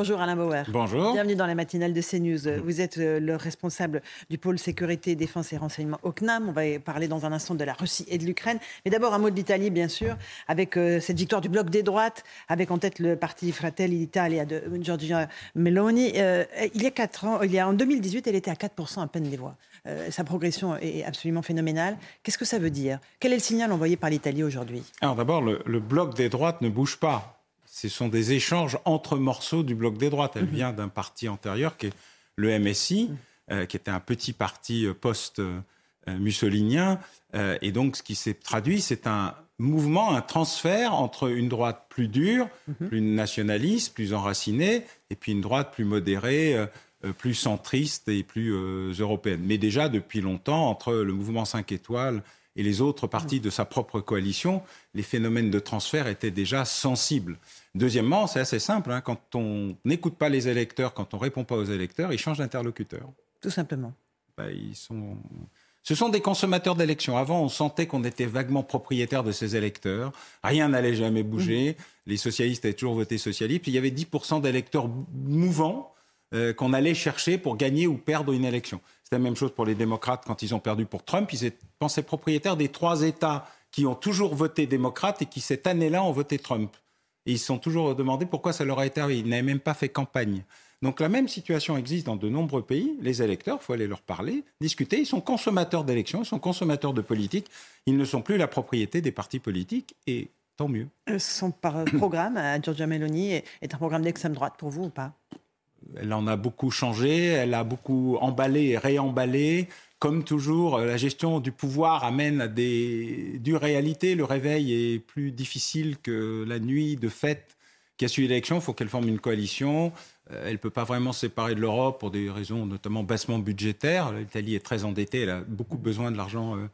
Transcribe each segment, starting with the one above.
Bonjour Alain Bauer. Bonjour. Bienvenue dans la matinale de CNews. Vous êtes euh, le responsable du pôle sécurité, défense et renseignement au CNAM. On va parler dans un instant de la Russie et de l'Ukraine. Mais d'abord un mot de l'Italie, bien sûr, avec euh, cette victoire du bloc des droites, avec en tête le parti Fratelli d'Italia de Giorgia Meloni. Euh, il y a quatre ans, il y a en 2018, elle était à 4% à peine des voix. Euh, sa progression est absolument phénoménale. Qu'est-ce que ça veut dire? Quel est le signal envoyé par l'Italie aujourd'hui? Alors d'abord, le, le bloc des droites ne bouge pas ce sont des échanges entre morceaux du bloc des droites. Elle mhm. vient d'un parti antérieur qui est le MSI, mhm. euh, qui était un petit parti euh, post-mussolinien. Euh, et donc, ce qui s'est traduit, c'est un mouvement, un transfert entre une droite plus dure, mhm. plus nationaliste, plus enracinée, et puis une droite plus modérée, plus centriste et plus européenne. Mais déjà, depuis longtemps, entre le mouvement 5 étoiles et les autres partis de sa propre coalition, les phénomènes de transfert étaient déjà sensibles. Deuxièmement, c'est assez simple, hein, quand on n'écoute pas les électeurs, quand on ne répond pas aux électeurs, ils changent d'interlocuteur. Tout simplement. Ben, ils sont... Ce sont des consommateurs d'élections. Avant, on sentait qu'on était vaguement propriétaire de ces électeurs. Rien n'allait jamais bouger. Mmh. Les socialistes avaient toujours voté socialiste. Puis il y avait 10% d'électeurs mouvants euh, qu'on allait chercher pour gagner ou perdre une élection. C'est la même chose pour les démocrates quand ils ont perdu pour Trump. Ils pensaient propriétaires des trois États qui ont toujours voté démocrate et qui, cette année-là, ont voté Trump. Et ils se sont toujours demandé pourquoi ça leur a été arrivé. Ils n'avaient même pas fait campagne. Donc la même situation existe dans de nombreux pays. Les électeurs, il faut aller leur parler, discuter. Ils sont consommateurs d'élections, ils sont consommateurs de politique. Ils ne sont plus la propriété des partis politiques et tant mieux. Euh, son programme à Giorgia Meloni est un programme d'extrême droite pour vous ou pas? Elle en a beaucoup changé, elle a beaucoup emballé et réemballé. Comme toujours, la gestion du pouvoir amène à des dures réalités. Le réveil est plus difficile que la nuit de fête qui a suivi l'élection. Il faut qu'elle forme une coalition. Euh, elle ne peut pas vraiment se séparer de l'Europe pour des raisons notamment bassement budgétaires. L'Italie est très endettée, elle a beaucoup besoin de l'argent euh,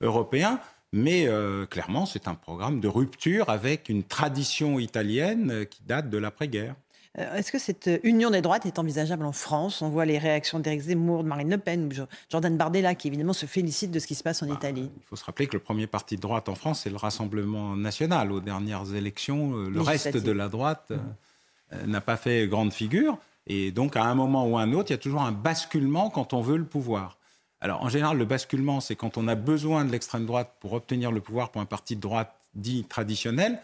européen. Mais euh, clairement, c'est un programme de rupture avec une tradition italienne qui date de l'après-guerre. Euh, est-ce que cette union des droites est envisageable en France? On voit les réactions d'Éric Zemmour, de Marine Le Pen ou Jordan Bardella qui évidemment se félicite de ce qui se passe en bah, Italie. Il faut se rappeler que le premier parti de droite en France, c'est le Rassemblement national. Aux dernières élections, euh, le reste de la droite euh, n'a pas fait grande figure. Et donc, à un moment ou à un autre, il y a toujours un basculement quand on veut le pouvoir. Alors, en général, le basculement, c'est quand on a besoin de l'extrême droite pour obtenir le pouvoir pour un parti de droite dit traditionnel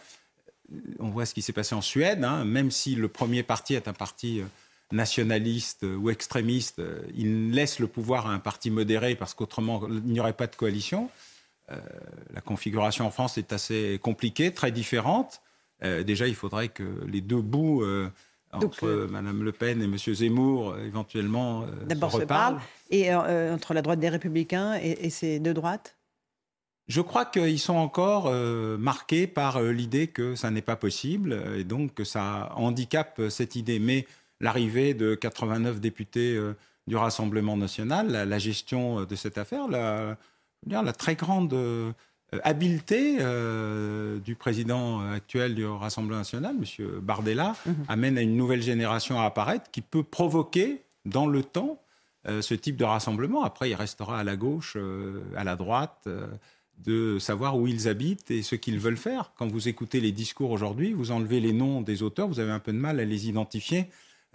on voit ce qui s'est passé en Suède, hein. même si le premier parti est un parti euh, nationaliste euh, ou extrémiste, euh, il laisse le pouvoir à un parti modéré parce qu'autrement il n'y aurait pas de coalition. la configuration en France est assez compliquée, très différente. déjà, il faudrait que les deux bouts entre Mme Le Pen et M. Zemmour éventuellement se reparlent. Et entre la droite des Républicains et, et ces deux droites? Je crois qu'ils sont encore euh, marqués par euh, l'idée que ça n'est pas possible et donc que ça handicape euh, cette idée. Mais l'arrivée de 89 députés du Rassemblement national, la, gestion de cette affaire, la, la très grande habileté du président actuel du Rassemblement national, M. Bardella, mhm. amène à une nouvelle génération à apparaître qui peut provoquer dans le temps ce type de rassemblement. Après, il restera à la gauche, à la droite de savoir où ils habitent et ce qu'ils veulent faire. Quand vous écoutez les discours aujourd'hui, vous enlevez les noms des auteurs, vous avez un peu de mal à les identifier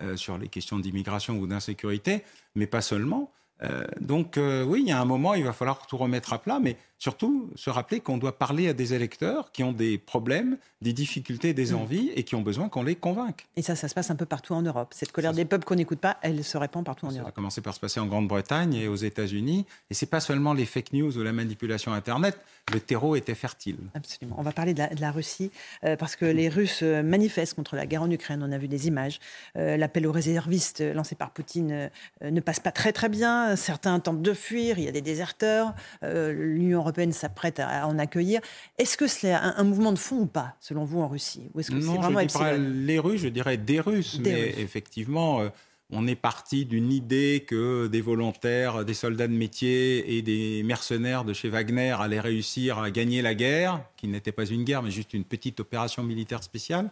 euh, sur les questions d'immigration ou d'insécurité, mais pas seulement. Euh, donc euh, oui, il y a un moment, il va falloir tout remettre à plat, mais surtout se rappeler qu'on doit parler à des électeurs qui ont des problèmes, des difficultés, des mm. envies et qui ont besoin qu'on les convainque. Et ça, ça se passe un peu partout en Europe. Cette colère des peuples qu'on n'écoute pas, elle se répand partout en Europe. Ça a commencé par se passer en Grande-Bretagne et aux États-Unis. Et c'est pas seulement les fake news ou la manipulation Internet. Le terreau était fertile. Absolument. On va parler de la, Russie euh, parce que les Russes euh, manifestent contre la guerre en Ukraine. On a vu des images. Euh, l'appel aux réservistes lancé par Poutine ne passe pas très très bien. Certains tentent de fuir. Il y a des déserteurs. L'Union européenne s'apprête à en accueillir. Est-ce que c'est un, mouvement de fond ou pas, selon vous, en Russie? Ou est-ce que c'est vraiment je les Russes, je dirais des Russes, mais effectivement, euh, on est parti d'une idée que des volontaires, des soldats de métier et des mercenaires de chez Wagner allaient réussir à gagner la guerre, qui n'était pas une guerre, mais juste une petite opération militaire spéciale.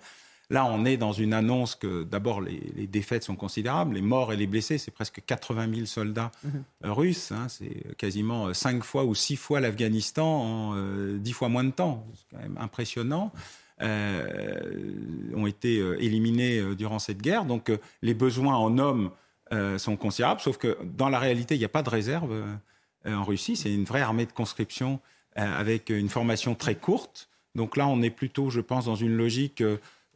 Là, on est dans une annonce que d'abord les, défaites sont considérables, les morts et les blessés, c'est presque 80 000 soldats mhm. russes, hein. c'est quasiment 5 fois ou 6 fois l'Afghanistan en 10 euh, fois moins de temps, c'est quand même impressionnant. Euh, ont été euh, éliminés durant cette guerre, donc les besoins en hommes sont considérables, sauf que dans la réalité, il n'y a pas de réserve en Russie, c'est une vraie armée de conscription avec une formation très courte. Donc là, on est plutôt, je pense, dans une logique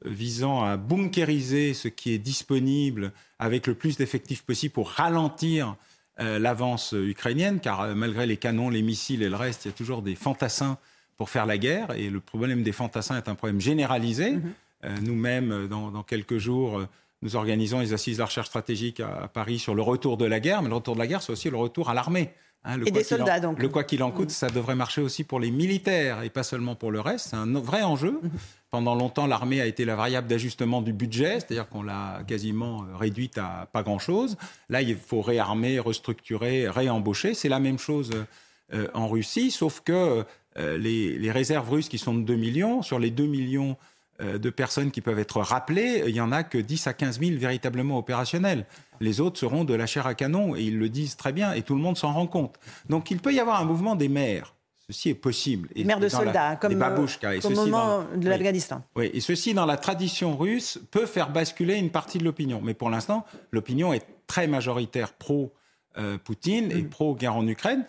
visant à bunkériser ce qui est disponible avec le plus d'effectifs possible pour ralentir euh, l'avance ukrainienne, car euh, malgré les canons, les missiles et le reste, il y a toujours des fantassins pour faire la guerre. Et le problème des fantassins est un problème généralisé. Mm-hmm. Euh, nous-mêmes, dans, quelques jours, nous organisons les assises de la recherche stratégique à, Paris sur le retour de la guerre. Mais le retour de la guerre, c'est aussi le retour à l'armée. Hein, et des soldats, donc. Le quoi qu'il en coûte, mm. ça devrait marcher aussi pour les militaires et pas seulement pour le reste. C'est un vrai enjeu. Mm-hmm. Pendant longtemps, l'armée a été la variable d'ajustement du budget, c'est-à-dire qu'on l'a quasiment euh, réduite à pas grand-chose. Là, il faut réarmer, restructurer, réembaucher. C'est la même chose euh, en Russie, sauf que euh, les, réserves russes qui sont de 2 millions, sur les 2 millions de personnes qui peuvent être rappelées, il n'y en a que 10 à 15 000 véritablement opérationnels. Les autres seront de la chair à canon, et ils le disent très bien, et tout le monde s'en rend compte. Donc il peut y avoir un mouvement des maires Ceci est possible. Et Mère de soldats, comme, au moment de l'Afghanistan. Oui, et ceci, dans la tradition russe, peut faire basculer une partie de l'opinion. Mais pour l'instant, l'opinion est très majoritaire pro-Poutine et mm. pro-guerre en Ukraine.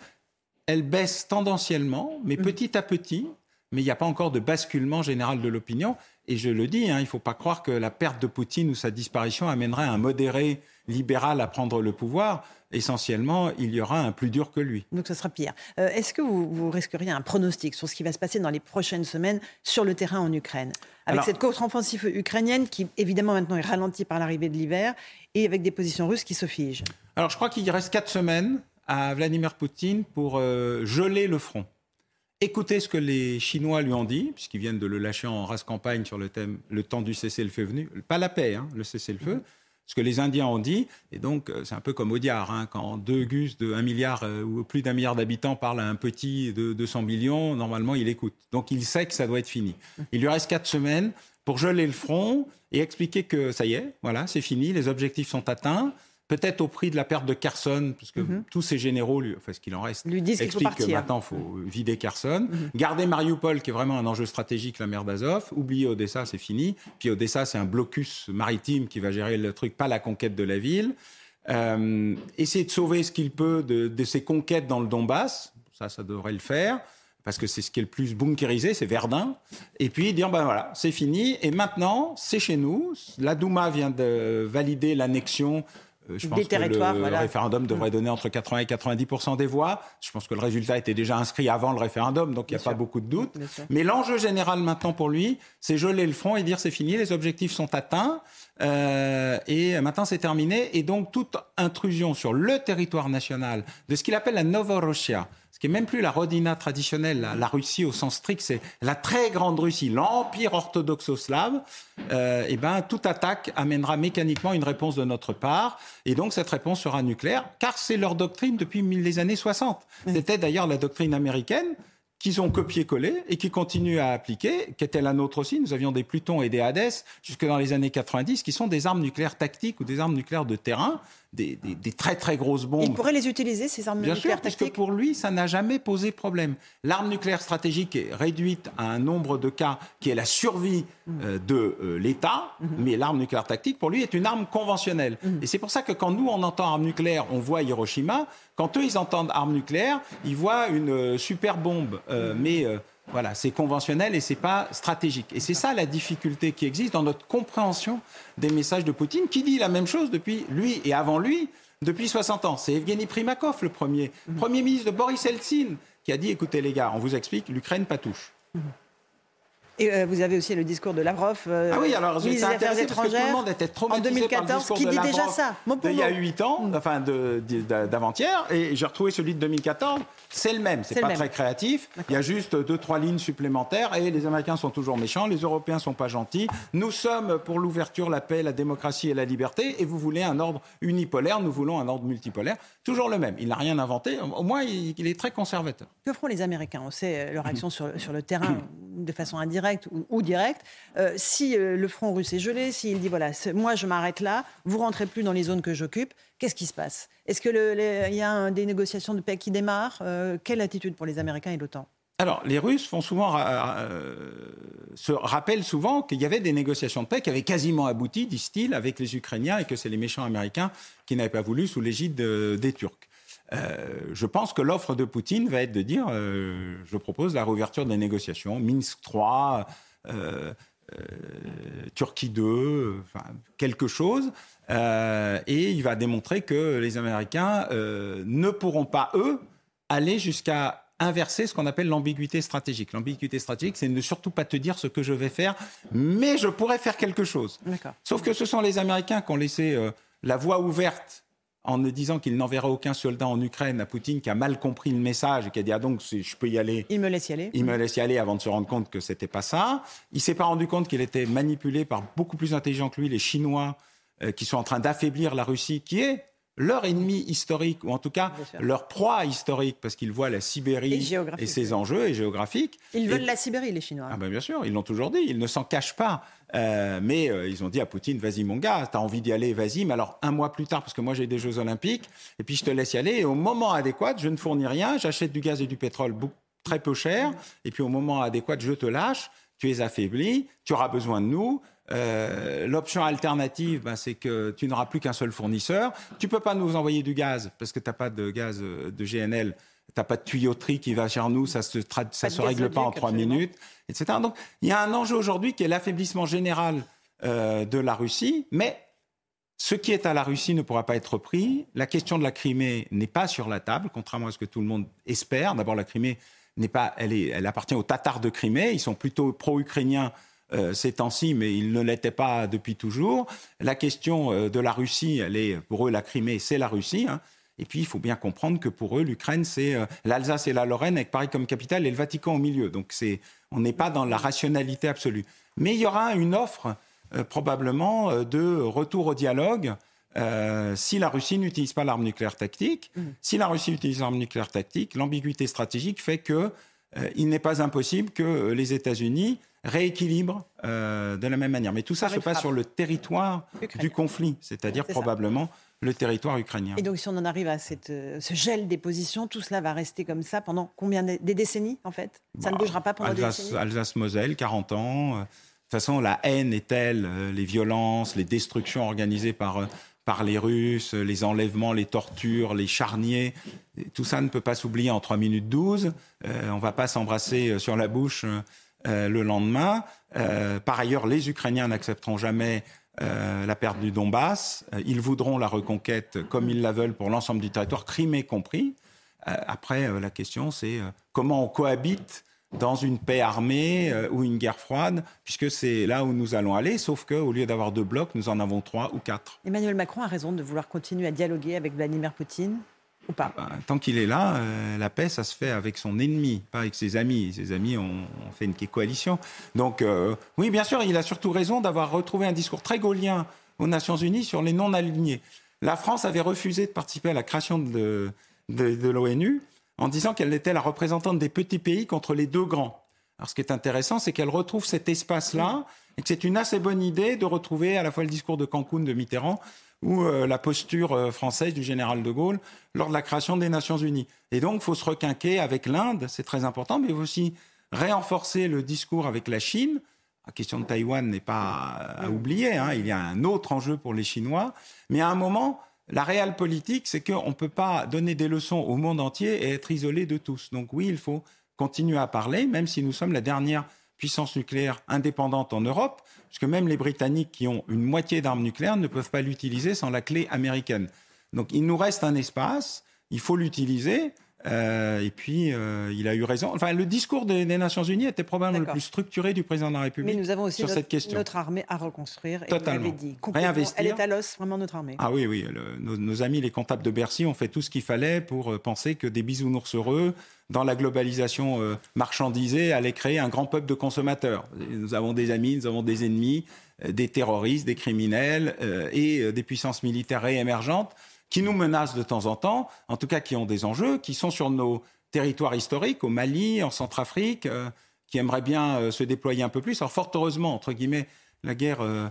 Elle baisse tendanciellement, mais mm. petit à petit. Mais il n'y a pas encore de basculement général de l'opinion. Et je le dis, hein, il ne faut pas croire que la perte de Poutine ou sa disparition amènerait un modéré libéral à prendre le pouvoir essentiellement, il y aura un plus dur que lui. Donc ce sera pire. Euh, est-ce que vous, risqueriez un pronostic sur ce qui va se passer dans les prochaines semaines sur le terrain en Ukraine? Avec cette contre-offensive ukrainienne qui, évidemment, maintenant est ralentie par l'arrivée de l'hiver et avec des positions russes qui se figent? Alors je crois qu'il reste quatre semaines à Vladimir Poutine pour euh, geler le front. Écoutez ce que les Chinois lui ont dit, puisqu'ils viennent de le lâcher en race campagne sur le thème le temps du cessez-le-feu venu. Pas la paix, hein, le cessez-le-feu. Mm-hmm ce que les Indiens ont dit. Et donc, euh, c'est un peu comme Audiard, hein, quand deux gus de 1 milliard euh, ou plus d'un milliard d'habitants parlent à un petit de 200 millions, normalement, il écoute. Donc, il sait que ça doit être fini. Il lui reste quatre semaines pour geler le front et expliquer que ça y est, voilà, c'est fini, les objectifs sont atteints peut-être au prix de la perte de Kherson, parce que mhm. tous ces généraux, lui, enfin ce qu'il en reste, lui disent expliquent que maintenant il faut vider Kherson, mhm. garder Mariupol, qui est vraiment un enjeu stratégique, la mer d'Azov, oublier Odessa, c'est fini. Puis Odessa, c'est un blocus maritime qui va gérer le truc, pas la conquête de la ville. Euh, essayer de sauver ce qu'il peut de, de ses conquêtes dans le Donbass, ça, ça devrait le faire parce que c'est ce qui est le plus bunkérisé, c'est Verdun. Et puis dire, ben voilà, c'est fini. Et maintenant, c'est chez nous. La Douma vient de valider l'annexion je pense que le, référendum devrait mm. donner entre 80 et 90% des voix. Je pense que le résultat était déjà inscrit avant le référendum, donc il n'y a pas beaucoup de doutes. Mais l'enjeu général maintenant pour lui, c'est geler le front et dire c'est fini, les objectifs sont atteints. Euh, et maintenant c'est terminé. Et donc toute intrusion sur le territoire national de ce qu'il appelle la Novorossiya, qui est même plus la Rodina traditionnelle, la, Russie au sens strict, c'est la très grande Russie, l'empire orthodoxo-slave, euh, et ben toute attaque amènera mécaniquement une réponse de notre part, et donc cette réponse sera nucléaire, car c'est leur doctrine depuis les années 60. C'était d'ailleurs la doctrine américaine qu'ils ont copié-collé et qui continuent à appliquer, qui était la nôtre aussi. Nous avions des Plutons et des Hades jusque dans les années 90, qui sont des armes nucléaires tactiques ou des armes nucléaires de terrain, des, très très grosses bombes. Il pourrait les utiliser, ces armes Bien nucléaires sûr, tactiques Parce que pour lui, ça n'a jamais posé problème. L'arme nucléaire stratégique est réduite à un nombre de cas qui est la survie mm. euh, de euh, l'État, mm-hmm. mais l'arme nucléaire tactique, pour lui, est une arme conventionnelle. Mm. Et c'est pour ça que quand nous, on entend arme nucléaire, on voit Hiroshima. Quand eux, ils entendent arme nucléaire, ils voient une euh, super bombe. Mm. Mais voilà, c'est conventionnel et c'est pas stratégique. Et c'est ça la difficulté qui existe dans notre compréhension des messages de Poutine, qui dit la même chose depuis lui et avant lui, depuis 60 ans. C'est Evgeny Primakov, le premier, mhm. premier ministre de Boris Eltsine, qui a dit écoutez les gars, on vous explique, l'Ukraine pas touche. Et euh, vous avez aussi le discours de Lavrov, euh, ah oui, alors ministre des Affaires étrangères, tout le monde était en 2014, qui dit déjà ça. il y a 8 ans, mm. enfin d'avant-hier, et j'ai retrouvé celui de 2014. C'est le même, c'est pas très créatif. Il y a juste deux trois lignes supplémentaires et les Américains sont toujours méchants, les Européens sont pas gentils. Nous sommes pour l'ouverture, la paix, la démocratie et la liberté, et vous voulez un ordre unipolaire, nous voulons un ordre multipolaire. Toujours le même. Il n'a rien inventé. Au moins, il, est très conservateur. Que feront les Américains? On sait leur action sur, sur le terrain de façon indirecte ou, direct, euh, si euh, le front russe est gelé, s'il dit voilà, moi je m'arrête là, vous rentrez plus dans les zones que j'occupe, qu'est-ce qui se passe? Est-ce qu'il y a des négociations de paix qui démarrent? Euh, Quelle attitude pour les Américains et l'OTAN? Alors, les Russes font souvent, se rappellent souvent qu'il y avait des négociations de paix qui avaient quasiment abouti, disent-ils, avec les Ukrainiens et que c'est les méchants américains qui n'avaient pas voulu sous l'égide des Turcs. Euh, je pense que l'offre de Poutine va être de dire euh, je propose la réouverture des négociations, Minsk 3, euh, Turquie 2, enfin, quelque chose. et il va démontrer que les Américains ne pourront pas, eux, aller jusqu'à inverser ce qu'on appelle l'ambiguïté stratégique. L'ambiguïté stratégique, c'est ne surtout pas te dire ce que je vais faire, mais je pourrais faire quelque chose. Sauf que ce sont les Américains qui ont laissé la voie ouverte en ne disant qu'il n'enverra aucun soldat en Ukraine à Poutine qui a mal compris le message et qui a dit ah donc je peux y aller. Il me laisse y aller. Il me laisse y aller avant de se rendre compte que c'était pas ça. Il s'est pas rendu compte qu'il était manipulé par beaucoup plus intelligents que lui les Chinois euh, qui sont en train d'affaiblir la Russie qui est leur ennemi historique, ou en tout cas leur proie historique, parce qu'ils voient la Sibérie et, ses enjeux et géographiques. Ils veulent la Sibérie, les Chinois. Ah ben bien sûr, ils l'ont toujours dit, ils ne s'en cachent pas. Euh, mais euh, ils ont dit à Poutine, vas-y mon gars, t'as envie d'y aller, vas-y. Mais alors un mois plus tard, parce que moi j'ai des Jeux Olympiques, et puis je te laisse y aller, et au moment adéquat, je ne fournis rien, j'achète du gaz et du pétrole très peu cher, et puis au moment adéquat, je te lâche, tu es affaibli, tu auras besoin de nous, euh, l'option alternative, ben, c'est que tu n'auras plus qu'un seul fournisseur. Tu peux pas nous envoyer du gaz parce que tu n'as pas de gaz euh, de GNL. Tu n'as pas de tuyauterie qui va vers nous, ça se, ça se règle pas en trois minutes, etc. Donc il y a un enjeu aujourd'hui qui est l'affaiblissement général euh, de la Russie, mais ce qui est à la Russie ne pourra pas être pris. La question de la Crimée n'est pas sur la table, contrairement à ce que tout le monde espère. D'abord, la Crimée n'est pas, elle, est, elle appartient aux Tatars de Crimée. Ils sont plutôt pro-ukrainiens euh, ces temps-ci, mais ils ne l'étaient pas depuis toujours. La question euh, de la Russie, elle est pour eux la Crimée, c'est la Russie. Hein. Et puis, il faut bien comprendre que pour eux, l'Ukraine, c'est euh, l'Alsace et la Lorraine, avec Paris comme capitale et le Vatican au milieu. Donc, c'est, on n'est pas dans la rationalité absolue. Mais il y aura une offre, probablement, de retour au dialogue si la Russie n'utilise pas l'arme nucléaire tactique. Mmh. Si la Russie utilise l'arme nucléaire tactique, l'ambiguïté stratégique fait que il n'est pas impossible que les États-Unis rééquilibre euh, de la même manière. Mais tout ça se passe sur le territoire du conflit, c'est-à-dire probablement le territoire ukrainien. Et donc, si on en arrive à cette, euh, ce gel des positions, tout cela va rester comme ça pendant combien de, des décennies, en fait? Ça ne bah, bougera pas pendant Alsace, des décennies? Alsace-Moselle, 40 ans. Euh, de toute façon, la haine est telle, les violences, les destructions organisées par par les Russes, les enlèvements, les tortures, les charniers. Tout ça ne peut pas s'oublier en 3 minutes 12. on ne va pas s'embrasser sur la bouche euh, le lendemain. Euh, par ailleurs, les Ukrainiens n'accepteront jamais euh, la perte du Donbass. ils voudront la reconquête comme ils la veulent pour l'ensemble du territoire, Crimée compris. après, la question, c'est comment on cohabite dans une paix armée ou une guerre froide, puisque c'est là où nous allons aller, sauf qu'au lieu d'avoir deux blocs, nous en avons trois ou quatre. Emmanuel Macron a raison de vouloir continuer à dialoguer avec Vladimir Poutine bah, tant qu'il est là, euh, la paix, ça se fait avec son ennemi, pas avec ses amis. Ses amis ont, fait une coalition. Donc, euh, oui, bien sûr, il a surtout raison d'avoir retrouvé un discours très gaulien aux Nations Unies sur les non-alignés. La France avait refusé de participer à la création de, l'ONU en disant qu'elle était la représentante des petits pays contre les deux grands. Alors, ce qui est intéressant, c'est qu'elle retrouve cet espace-là et que c'est une assez bonne idée de retrouver à la fois le discours de Cancun de Mitterrand ou euh, la posture euh, française du général de Gaulle lors de la création des Nations Unies. Et donc, il faut se requinquer avec l'Inde, c'est très important, mais faut aussi renforcer le discours avec la Chine. La question de Taïwan n'est pas à oublier, hein. il y a un autre enjeu pour les Chinois, mais à un moment, la réelle politique, c'est qu'on ne peut pas donner des leçons au monde entier et être isolé de tous. Donc oui, il faut continuer à parler, même si nous sommes la dernière puissance nucléaire indépendante en Europe, puisque même les Britanniques qui ont une moitié d'armes nucléaires ne peuvent pas l'utiliser sans la clé américaine. Donc il nous reste un espace, il faut l'utiliser. Euh, et puis, euh, il a eu raison. Enfin, le discours des, des Nations Unies était probablement le plus structuré du président de la République. Mais nous avons aussi sur notre, cette question. notre armée à reconstruire. Totalement. Et vous dit, Réinvestir. Elle est à l'os, vraiment, notre armée. Ah oui, oui. Le, nos, nos, amis, les comptables de Bercy, ont fait tout ce qu'il fallait pour euh, penser que des bisounours heureux, dans la globalisation euh, marchandisée, allaient créer un grand peuple de consommateurs. Nous avons des amis, nous avons des ennemis, des terroristes, des criminels et des puissances militaires émergentes qui nous menacent de temps en temps, en tout cas qui ont des enjeux, qui sont sur nos territoires historiques, au Mali, en Centrafrique, euh, qui aimeraient bien euh, se déployer un peu plus. Alors fort heureusement, entre guillemets, la guerre euh,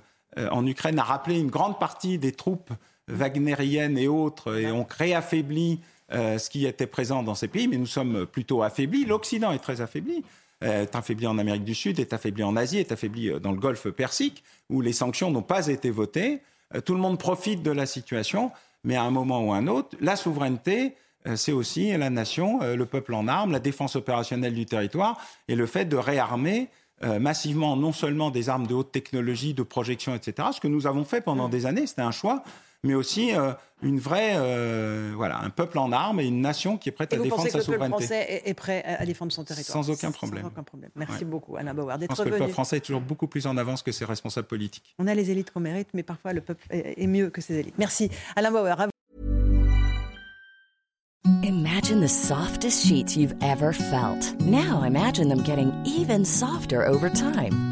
en Ukraine a rappelé une grande partie des troupes wagnériennes et autres, et ont réaffaibli ce qui était présent dans ces pays, mais nous sommes plutôt affaiblis. L'Occident est très affaibli est affaibli en Amérique du Sud, est affaibli en Asie, est affaibli dans le Golfe Persique, où les sanctions n'ont pas été votées. Tout le monde profite de la situation mais à un moment ou à un autre, la souveraineté, c'est aussi la nation, le peuple en armes, la défense opérationnelle du territoire et le fait de réarmer massivement non seulement des armes de haute technologie, de projection, etc., ce que nous avons fait pendant des années, c'était un choix, mais aussi une vraie, euh, voilà, un peuple en armes et une nation qui est prête et à vous défendre pensez sa que le peuple souveraineté. français est, est prêt à défendre son territoire Sans aucun problème. Sans aucun problème. Merci Ouais. beaucoup, Anna Bauer, Je pense que le peuple français est toujours beaucoup plus en avance que ses responsables politiques. On a les élites qu'on mérite, mais parfois le peuple est est mieux que ses élites. Merci, Alain Bauer. À vous. Imagine the softest sheets you've ever felt. Now imagine them getting even softer over time.